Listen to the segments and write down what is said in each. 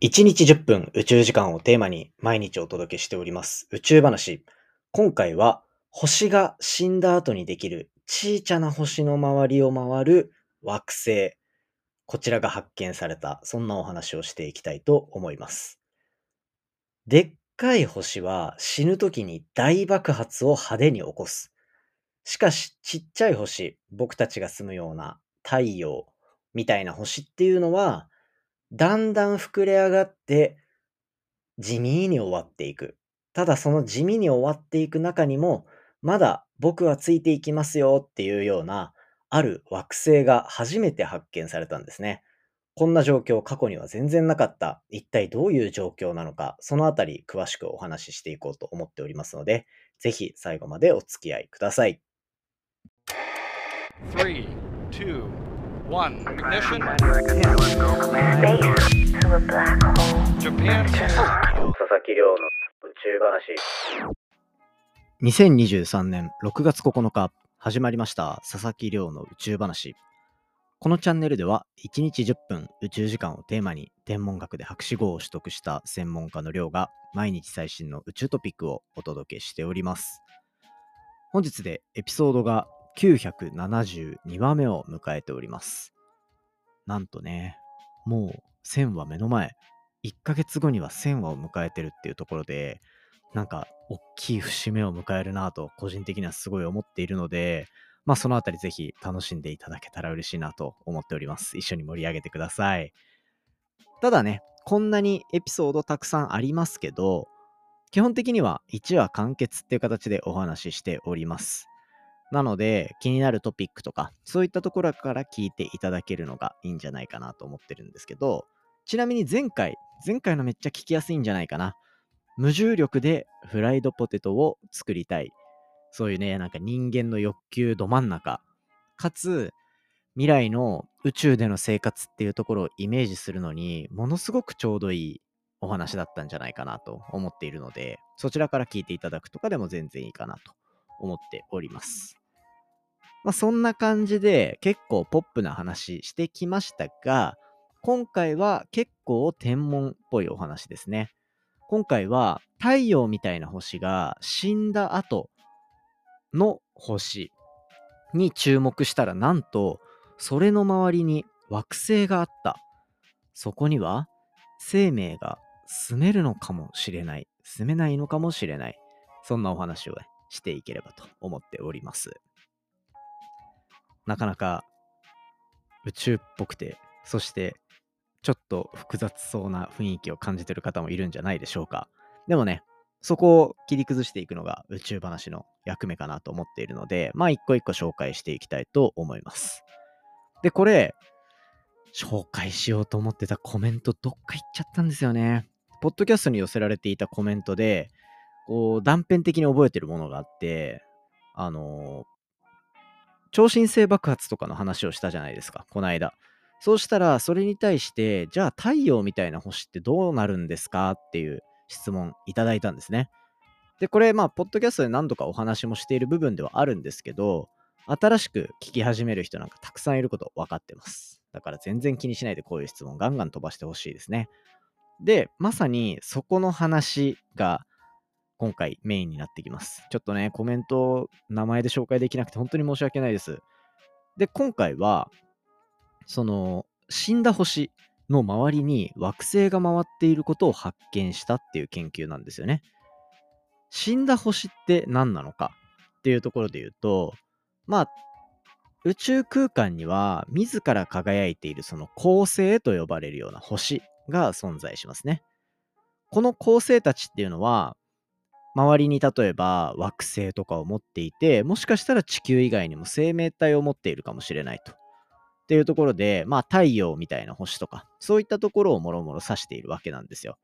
1日10分宇宙時間をテーマに毎日お届けしております宇宙話。今回は星が死んだ後にできる小さな星の周りを回る惑星。こちらが発見された、そんなお話をしていきたいと思います。でっかい星は死ぬ時に大爆発を派手に起こす。しかしちっちゃい星、僕たちが住むような太陽みたいな星っていうのは、だんだん膨れ上がって地味に終わっていく。ただその地味に終わっていく中にも、まだ僕はついていきますよっていうような、ある惑星が初めて発見されたんですね。こんな状況過去には全然なかった。一体どういう状況なのか、そのあたり詳しくお話ししていこうと思っておりますので、ぜひ最後までお付き合いください。Three, two, one. Ignition. Japan. 2023年6月9日、始まりました佐々木亮の宇宙話。このチャンネルでは1日10分宇宙時間をテーマに天文学で博士号を取得した専門家の亮が毎日最新の宇宙トピックをお届けしております。本日でエピソードが972話目を迎えております。なんとね、もう1000話目の前、1ヶ月後には1000話を迎えてるっていうところで、なんか大きい節目を迎えるなと個人的にはすごい思っているので、まあそのあたりぜひ楽しんでいただけたら嬉しいなと思っております。一緒に盛り上げてください。ただね、こんなにエピソードたくさんありますけど、基本的には1話完結っていう形でお話ししております。なので、気になるトピックとか、そういったところから聞いていただけるのがいいんじゃないかなと思ってるんですけど、ちなみに前回、前回のめっちゃ聞きやすいんじゃないかな。無重力でフライドポテトを作りたい。そういうね、なんか人間の欲求ど真ん中。かつ、未来の宇宙での生活っていうところをイメージするのに、ものすごくちょうどいいお話だったんじゃないかなと思っているので、そちらから聞いていただくとかでも全然いいかなと思っております。まあそんな感じで結構ポップな話してきましたが、今回は結構天文っぽいお話ですね。今回は太陽みたいな星が死んだ後の星に注目したらなんとそれの周りに惑星があった。そこには生命が住めるのかもしれない。住めないのかもしれない。そんなお話をしていければと思っております。なかなか宇宙っぽくて、そしてちょっと複雑そうな雰囲気を感じてる方もいるんじゃないでしょうか。でもね、そこを切り崩していくのが宇宙話の役目かなと思っているので、まあ一個一個紹介していきたいと思います。で、これ、紹介しようと思ってたコメントどっか行っちゃったんですよね。ポッドキャストに寄せられていたコメントで、こう断片的に覚えてるものがあって、あの超新星爆発とかの話をしたじゃないですか、この間。そうしたら、それに対して、じゃあ太陽みたいな星ってどうなるんですかっていう質問いただいたんですね。で、これ、まあ、ポッドキャストで何度かお話もしている部分ではあるんですけど、新しく聞き始める人なんかたくさんいること分かってます。だから全然気にしないでこういう質問ガンガン飛ばしてほしいですね。で、まさにそこの話が今回メインになってきます。ちょっとね、コメント名前で紹介できなくて本当に申し訳ないです。で、今回は、その死んだ星の周りに惑星が回っていることを発見したっていう研究なんですよね。死んだ星って何なのか？っていうところで言うと、まあ、宇宙空間には自ら輝いているその恒星と呼ばれるような星が存在しますね。この恒星たちっていうのは、周りに例えば惑星とかを持っていて、もしかしたら地球以外にも生命体を持っているかもしれないと。っていうところで、まあ太陽みたいな星とか、そういったところをもろもろ指しているわけなんですよ。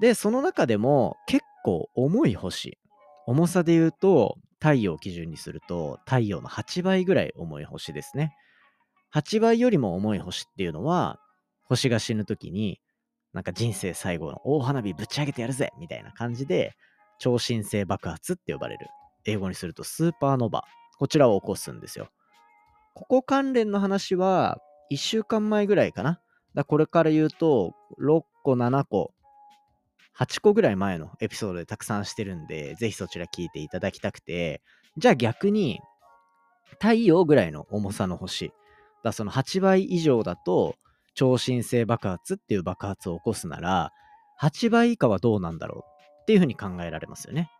で、その中でも結構重い星、重さで言うと、太陽を基準にすると、太陽の8倍ぐらい重い星ですね。8倍よりも重い星っていうのは、星が死ぬ時に、なんか人生最後の大花火ぶち上げてやるぜみたいな感じで、超新星爆発って呼ばれる。英語にするとスーパーノヴァ。こちらを起こすんですよ。ここ関連の話は、1週間前ぐらいかな。だこれから言うと、6個、7個、8個ぐらい前のエピソードでたくさんしてるんで、ぜひそちら聞いていただきたくて、じゃあ逆に、太陽ぐらいの重さの星。だその8倍以上だと、超新星爆発っていう爆発を起こすなら、8倍以下はどうなんだろうっていうふうに考えられますよね。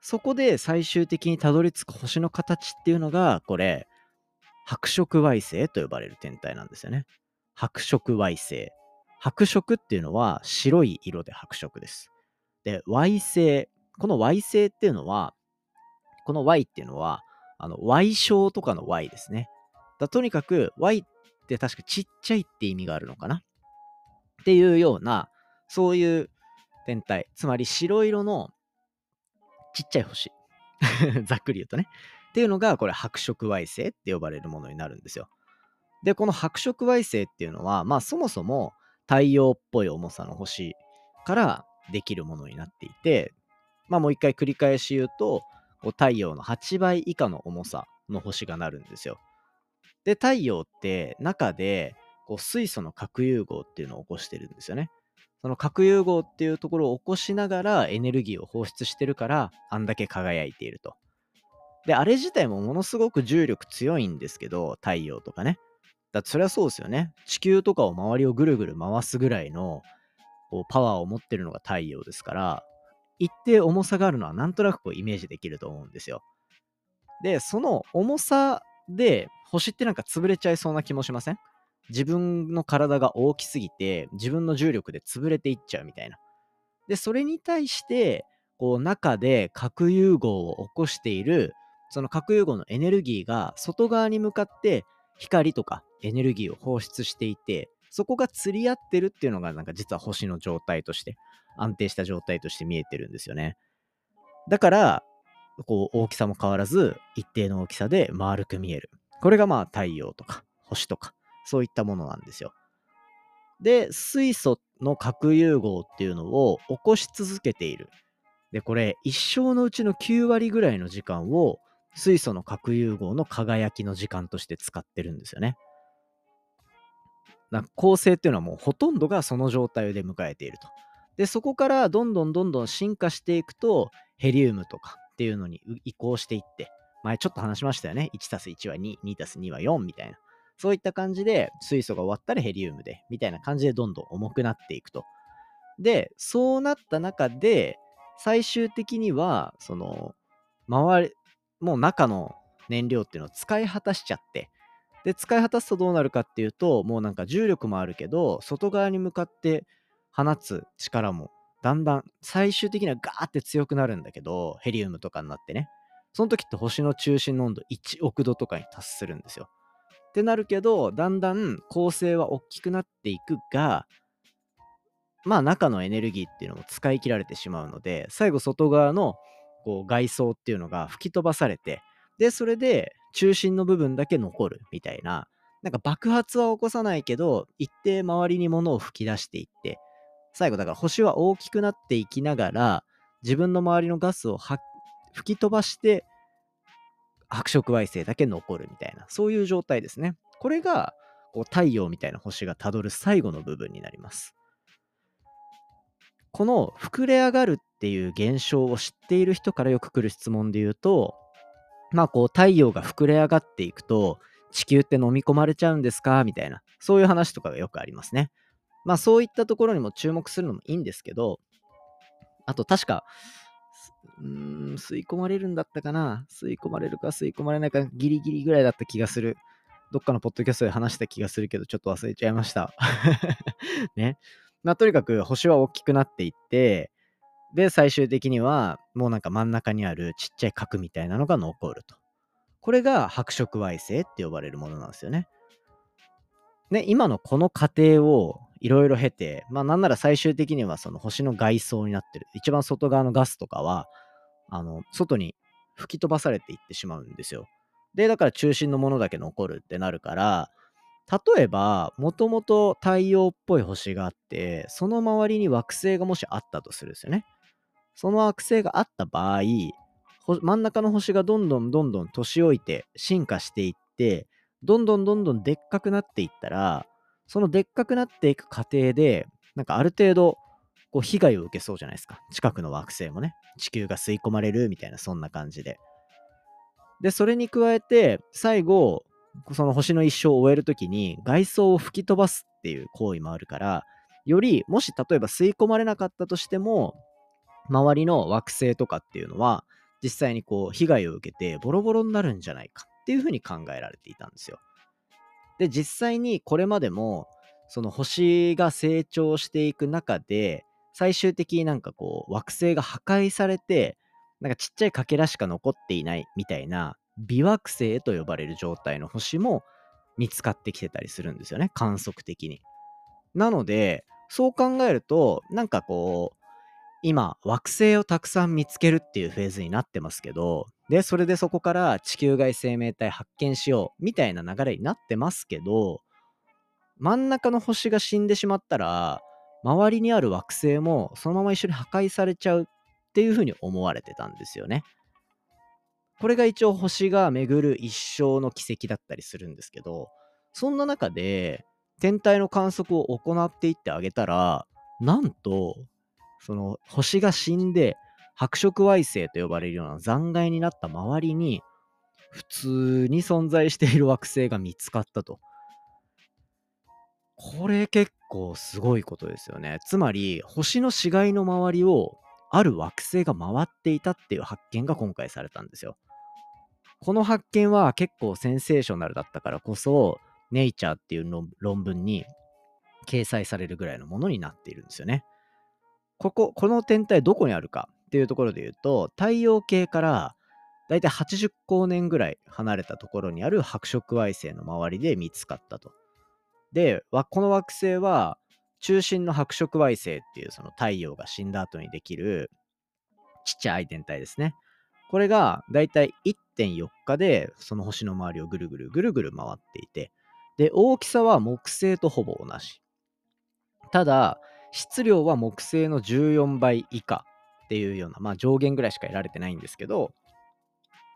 そこで最終的にたどり着く星の形っていうのが、これ、白色矮星と呼ばれる天体なんですよね。白色矮星。白色っていうのは白い色で白色です。で、矮星。この矮星っていうのは、この Y っていうのは、あの、Y 小とかの Y ですね。だとにかく Y って確かちっちゃいって意味があるのかな？っていうような、そういう天体。つまり白色のちっちゃい星。ざっくり言うとね。っていうのが、これ白色矮星って呼ばれるものになるんですよ。で、この白色矮星っていうのは、まあそもそも太陽っぽい重さの星からできるものになっていて、まあもう一回繰り返し言うと、こう太陽の8倍以下の重さの星がなるんですよ。で、太陽って中でこう水素の核融合っていうのを起こしてるんですよね。その核融合っていうところを起こしながらエネルギーを放出してるからあんだけ輝いていると。で、あれ自体もものすごく重力強いんですけど、太陽とかね。だってそれはそうですよね。地球とかを周りをぐるぐる回すぐらいのこうパワーを持ってるのが太陽ですから、一定重さがあるのはなんとなくこうイメージできると思うんですよ。で、その重さで星ってなんか潰れちゃいそうな気もしません？自分の体が大きすぎて自分の重力で潰れていっちゃうみたいな。で、それに対してこう中で核融合を起こしているその核融合のエネルギーが外側に向かって光とかエネルギーを放出していてそこが釣り合ってるっていうのがなんか実は星の状態として安定した状態として見えてるんですよねだからこう大きさも変わらず一定の大きさで丸く見えるこれがまあ太陽とか星とかそういったものなんですよで水素の核融合っていうのを起こし続けているでこれ一生のうちの9割ぐらいの時間を水素の核融合の輝きの時間として使ってるんですよね。な恒星っていうのはもうほとんどがその状態で迎えていると。で、そこからどんどんどんどん進化していくと、ヘリウムとかっていうのに移行していって、前ちょっと話しましたよね。1たす1は2、2たす2は4みたいな。そういった感じで水素が終わったらヘリウムで、みたいな感じでどんどん重くなっていくと。で、そうなった中で、最終的には、その、周り、もう中の燃料っていうのを使い果たしちゃって、で、使い果たすとどうなるかっていうと、もうなんか重力もあるけど、外側に向かって放つ力も、だんだん最終的にはガーって強くなるんだけど、ヘリウムとかになってね。その時って星の中心の温度1億度とかに達するんですよ。ってなるけど、だんだん構成は大きくなっていくが、まあ中のエネルギーっていうのも使い切られてしまうので、最後外側のこう外装っていうのが吹き飛ばされて、で、それで中心の部分だけ残るみたいな、なんか爆発は起こさないけど、一定周りに物を吹き出していって、最後だから星は大きくなっていきながら、自分の周りのガスを吹き飛ばして、白色矮星だけ残るみたいな、そういう状態ですね。これが、こう太陽みたいな星がたどる最後の部分になります。この膨れ上がるっていう現象を知っている人からよく来る質問で言うと、まあこう太陽が膨れ上がっていくと地球って飲み込まれちゃうんですか？みたいな、そういう話とかがよくありますね。まあそういったところにも注目するのもいいんですけど、あと確か、うーん、吸い込まれるんだったかな吸い込まれるか吸い込まれないかギリギリぐらいだった気がする。どっかのポッドキャストで話した気がするけど、ちょっと忘れちゃいました。ね。まあとにかく星は大きくなっていって、で、最終的には、もうなんか真ん中にあるちっちゃい核みたいなのが残ると。これが白色矮星って呼ばれるものなんですよね。ね、今のこの過程をいろいろ経て、まあなんなら最終的にはその星の外装になってる。一番外側のガスとかは、あの、外に吹き飛ばされていってしまうんですよ。で、だから中心のものだけ残るってなるから、例えば、もともと太陽っぽい星があって、その周りに惑星がもしあったとするんですよね。その惑星があった場合、真ん中の星がどんどんどんどん年老いて進化していって、どんどんどんどんでっかくなっていったら、そのでっかくなっていく過程で、なんかある程度、こう被害を受けそうじゃないですか。近くの惑星もね。地球が吸い込まれるみたいな、そんな感じで。で、それに加えて、最後、その星の一生を終えるときに、外装を吹き飛ばすっていう行為もあるから、より、もし例えば吸い込まれなかったとしても、周りの惑星とかっていうのは、実際にこう、被害を受けてボロボロになるんじゃないかっていうふうに考えられていたんですよ。で、実際にこれまでも、その星が成長していく中で、最終的になんかこう、惑星が破壊されて、なんかちっちゃいかけらしか残っていないみたいな、微惑星と呼ばれる状態の星も見つかってきてたりするんですよね、観測的に。なので、そう考えると、なんかこう、今、惑星をたくさん見つけるっていうフェーズになってますけど、で、それでそこから地球外生命体発見しようみたいな流れになってますけど、真ん中の星が死んでしまったら、周りにある惑星もそのまま一緒に破壊されちゃうっていうふうに思われてたんですよね。これが一応星が巡る一生の奇跡だったりするんですけど、そんな中で天体の観測を行っていってあげたら、なんと、その星が死んで白色矮星と呼ばれるような残骸になった周りに、普通に存在している惑星が見つかったと。これ結構すごいことですよね。つまり、星の死骸の周りをある惑星が回っていたっていう発見が今回されたんですよ。この発見は結構センセーショナルだったからこそ、ネイチャーっていう論文に掲載されるぐらいのものになっているんですよね。ここ、この天体どこにあるかっていうところで言うと、太陽系からだいたい80光年ぐらい離れたところにある白色矮星の周りで見つかったと。で、この惑星は中心の白色矮星っていうその太陽が死んだ後にできるちっちゃい天体ですね。これがだいたい1.4日でその星の周りをぐるぐるぐるぐる回っていて、で、大きさは木星とほぼ同じ。ただ、質量は木星の14倍以下っていうような、まあ上限ぐらいしか得られてないんですけど、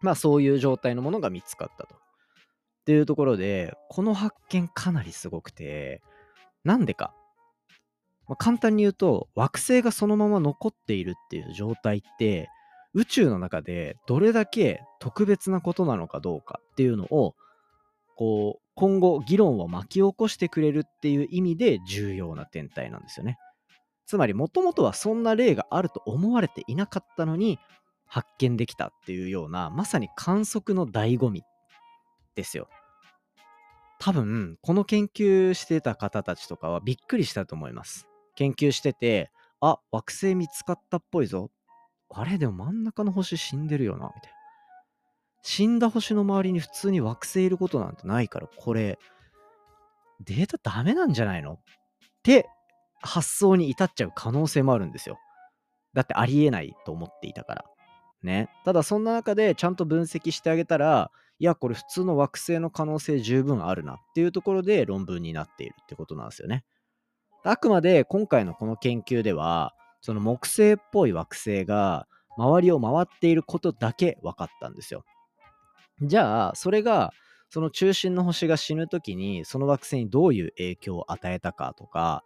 まあそういう状態のものが見つかったと。っていうところで、この発見かなりすごくて、なんでか。まあ、簡単に言うと、惑星がそのまま残っているっていう状態って、宇宙の中でどれだけ特別なことなのかどうかっていうのを、こう、今後議論を巻き起こしてくれるっていう意味で重要な天体なんですよね。つまり、もともとはそんな例があると思われていなかったのに、発見できたっていうような、まさに観測の醍醐味ですよ。多分、この研究してた方たちとかはびっくりしたと思います。研究してて、あ、惑星見つかったっぽいぞ。あれでも真ん中の星死んでるよな、みたいな。死んだ星の周りに普通に惑星いることなんてないから、これ、データダメなんじゃないの？って発想に至っちゃう可能性もあるんですよ。だってありえないと思っていたから。ね。ただそんな中でちゃんと分析してあげたら、いや、これ普通の惑星の可能性十分あるなっていうところで論文になっているってことなんですよね。あくまで今回のこの研究では、その木星っぽい惑星が周りを回っていることだけ分かったんですよ。じゃあ、それがその中心の星が死ぬ時にその惑星にどういう影響を与えたかとか、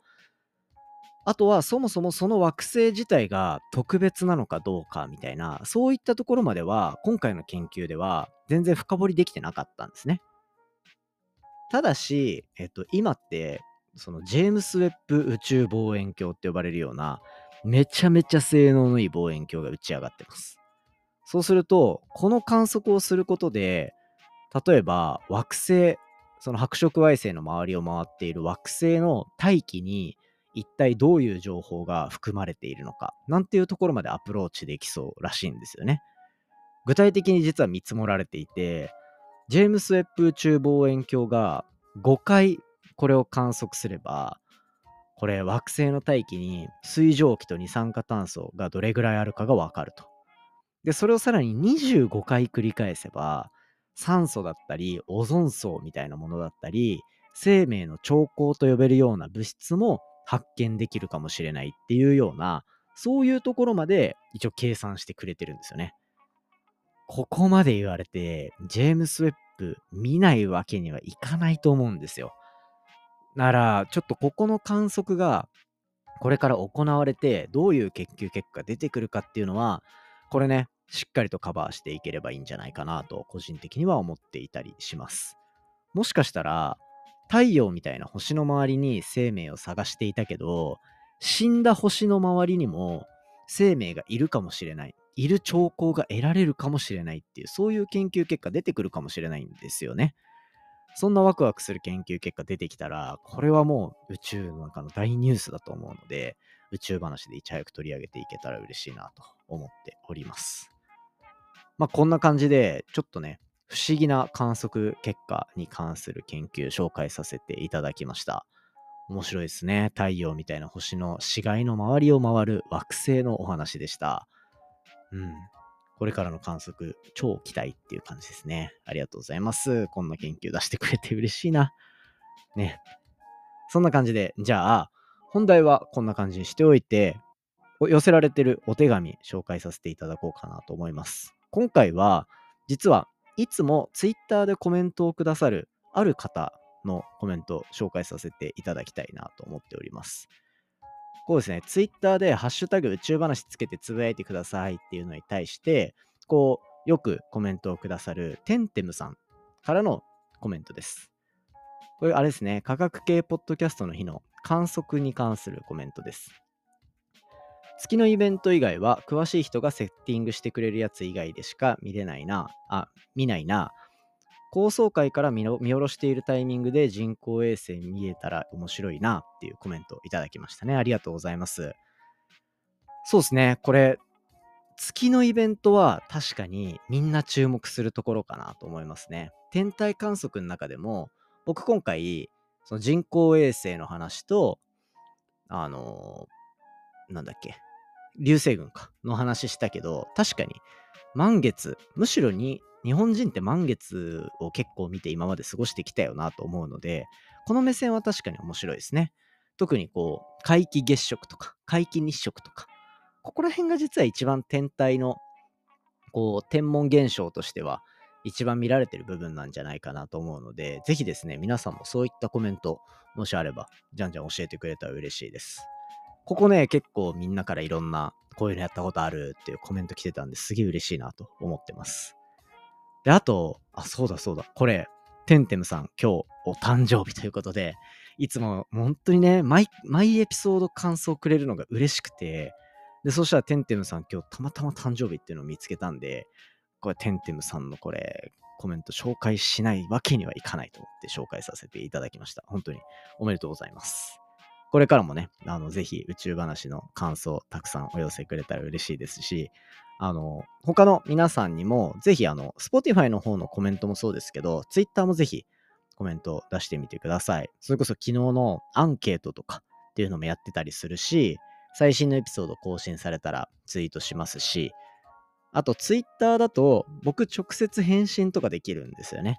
あとはそもそもその惑星自体が特別なのかどうかみたいな、そういったところまでは今回の研究では全然深掘りできてなかったんですね。ただし、えっと、今って、そのジェームス・ウェッブ宇宙望遠鏡って呼ばれるような、めちゃめちゃ性能のいい望遠鏡が打ち上がってます。そうすると、この観測をすることで、例えば惑星、その白色矮星の周りを回っている惑星の大気に一体どういう情報が含まれているのか、なんていうところまでアプローチできそうらしいんですよね。具体的に実は見積もられていて、ジェームス・ウェッブ宇宙望遠鏡が5回これを観測すれば、これ惑星の大気に水蒸気と二酸化炭素がどれぐらいあるかがわかると。で、それをさらに25回繰り返せば、酸素だったり、オゾン層みたいなものだったり、生命の兆候と呼べるような物質も発見できるかもしれないっていうような、そういうところまで一応計算してくれてるんですよね。ここまで言われて、ジェームス・ウェッブ見ないわけにはいかないと思うんですよ。なら、ちょっとここの観測がこれから行われて、どういう研究結果が出てくるかっていうのは、これね、しっかりとカバーしていければいいんじゃないかなと、個人的には思っていたりします。もしかしたら、太陽みたいな星の周りに生命を探していたけど、死んだ星の周りにも生命がいるかもしれない。いる兆候が得られるかもしれないっていう、そういう研究結果出てくるかもしれないんですよね。そんなワクワクする研究結果出てきたら、これはもう宇宙の中の大ニュースだと思うので、宇宙話でいち早く取り上げていけたら嬉しいなと思っております。まあこんな感じで、ちょっとね、不思議な観測結果に関する研究紹介させていただきました。面白いですね。太陽みたいな星の死骸の周りを回る惑星のお話でした。うん。これからの観測、超期待っていう感じですね。ありがとうございます。こんな研究出してくれて嬉しいな。ね。そんな感じで、じゃあ、本題はこんな感じにしておいて、寄せられてるお手紙紹介させていただこうかなと思います。今回は、実はいつも Twitter でコメントをくださるある方のコメントを紹介させていただきたいなと思っております。こうですね、Twitter でハッシュタグ宇宙話つけてつぶやいてくださいっていうのに対して、こう、よくコメントをくださるテンテムさんからのコメントです。これあれですね、科学系ポッドキャストの日の観測に関するコメントです。月のイベント以外は詳しい人がセッティングしてくれるやつ以外でしか見れないな、あ、見ないな。高層階から見下ろしているタイミングで人工衛星見えたら面白いなっていうコメントをいただきましたね。ありがとうございます。そうですね。これ、月のイベントは確かにみんな注目するところかなと思いますね。天体観測の中でも、僕今回、その人工衛星の話と、あのー、なんだっけ、流星群か、の話したけど、確かに、満月、むしろに、日本人って満月を結構見て今まで過ごしてきたよなと思うので、この目線は確かに面白いですね。特にこう、皆既月食とか、皆既日食とか、ここら辺が実は一番天体の、こう、天文現象としては、一番見られてる部分なんじゃないかなと思うので、ぜひですね、皆さんもそういったコメント、もしあれば、じゃんじゃん教えてくれたら嬉しいです。ここね、結構みんなからいろんな、こういうのやったことあるっていうコメント来てたんですげえ嬉しいなと思ってます。で、あと、あ、そうだそうだ、これ、テンテムさん、今日お誕生日ということで、いつも本当にね、毎、毎エピソード感想くれるのが嬉しくて、で、そしたらテンテムさん今日たまたま誕生日っていうのを見つけたんで、これテンテムさんのこれ、コメント紹介しないわけにはいかないと思って紹介させていただきました。本当におめでとうございます。これからもね、あの、ぜひ宇宙話の感想たくさんお寄せくれたら嬉しいですし、あの、他の皆さんにも、ぜひあの、Spotify の方のコメントもそうですけど、Twitter もぜひコメントを出してみてください。それこそ昨日のアンケートとかっていうのもやってたりするし、最新のエピソード更新されたらツイートしますし、あと Twitter だと僕直接返信とかできるんですよね。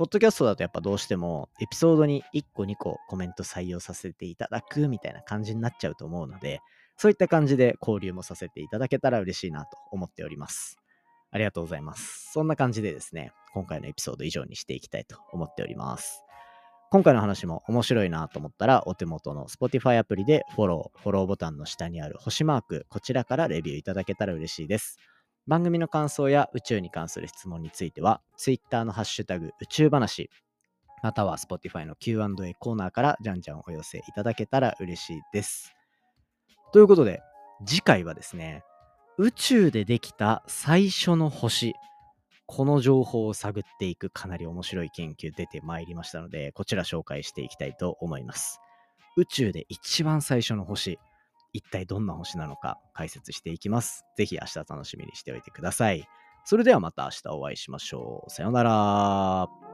ポッドキャストだとやっぱどうしてもエピソードに1個2個コメント採用させていただくみたいな感じになっちゃうと思うので、そういった感じで交流もさせていただけたら嬉しいなと思っております。ありがとうございます。そんな感じでですね、今回のエピソード以上にしていきたいと思っております。今回の話も面白いなと思ったら、お手元の Spotify アプリでフォロー、フォローボタンの下にある星マーク、こちらからレビューいただけたら嬉しいです。番組の感想や宇宙に関する質問については、Twitter のハッシュタグ宇宙話、または Spotify の Q&A コーナーからじゃんじゃんお寄せいただけたら嬉しいです。ということで、次回はですね、宇宙でできた最初の星、この情報を探っていくかなり面白い研究出てまいりましたので、こちら紹介していきたいと思います。宇宙で一番最初の星、一体どんな星なのか解説していきます。ぜひ明日楽しみにしておいてください。それではまた明日お会いしましょう。さようなら。